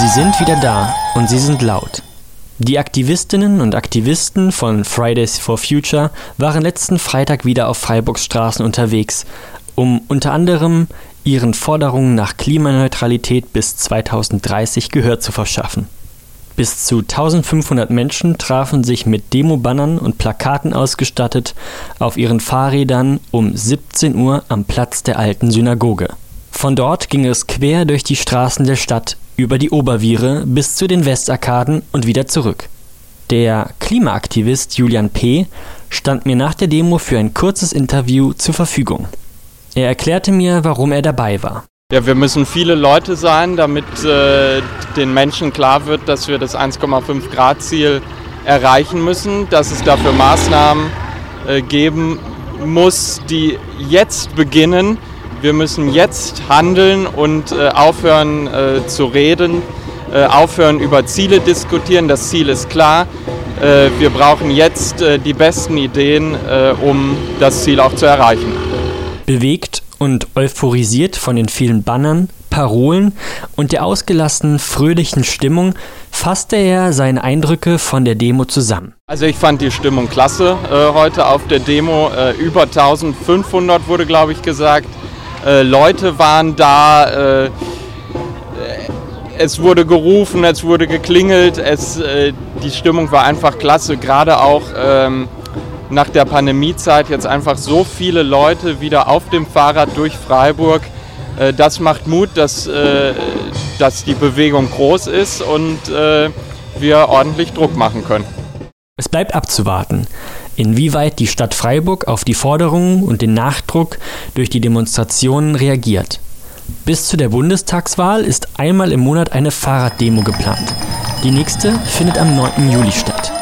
Sie sind wieder da und sie sind laut. Die Aktivistinnen und Aktivisten von Fridays for Future waren letzten Freitag wieder auf Freiburgs Straßen unterwegs, um unter anderem ihren Forderungen nach Klimaneutralität bis 2030 Gehör zu verschaffen. Bis zu 1500 Menschen trafen sich mit Demobannern und Plakaten ausgestattet auf ihren Fahrrädern um 17 Uhr am Platz der alten Synagoge. Von dort ging es quer durch die Straßen der Stadt über die Oberviere bis zu den Westarkaden und wieder zurück. Der Klimaaktivist Julian P. stand mir nach der Demo für ein kurzes Interview zur Verfügung. Er erklärte mir, warum er dabei war. Ja, wir müssen viele Leute sein, damit äh, den Menschen klar wird, dass wir das 1,5 Grad Ziel erreichen müssen, dass es dafür Maßnahmen äh, geben muss, die jetzt beginnen, wir müssen jetzt handeln und äh, aufhören äh, zu reden, äh, aufhören über Ziele diskutieren. Das Ziel ist klar. Äh, wir brauchen jetzt äh, die besten Ideen, äh, um das Ziel auch zu erreichen. Bewegt und euphorisiert von den vielen Bannern, Parolen und der ausgelassenen, fröhlichen Stimmung fasste er seine Eindrücke von der Demo zusammen. Also ich fand die Stimmung klasse äh, heute auf der Demo. Äh, über 1500 wurde, glaube ich, gesagt. Äh, Leute waren da, äh, es wurde gerufen, es wurde geklingelt, es, äh, die Stimmung war einfach klasse, gerade auch ähm, nach der Pandemiezeit jetzt einfach so viele Leute wieder auf dem Fahrrad durch Freiburg. Äh, das macht Mut, dass, äh, dass die Bewegung groß ist und wir ordentlich Druck machen können. Es bleibt abzuwarten, inwieweit die Stadt Freiburg auf die Forderungen und den Nachdruck durch die Demonstrationen reagiert. Bis zu der Bundestagswahl ist einmal im Monat eine Fahrraddemo geplant. Die nächste findet am 9. Juli statt.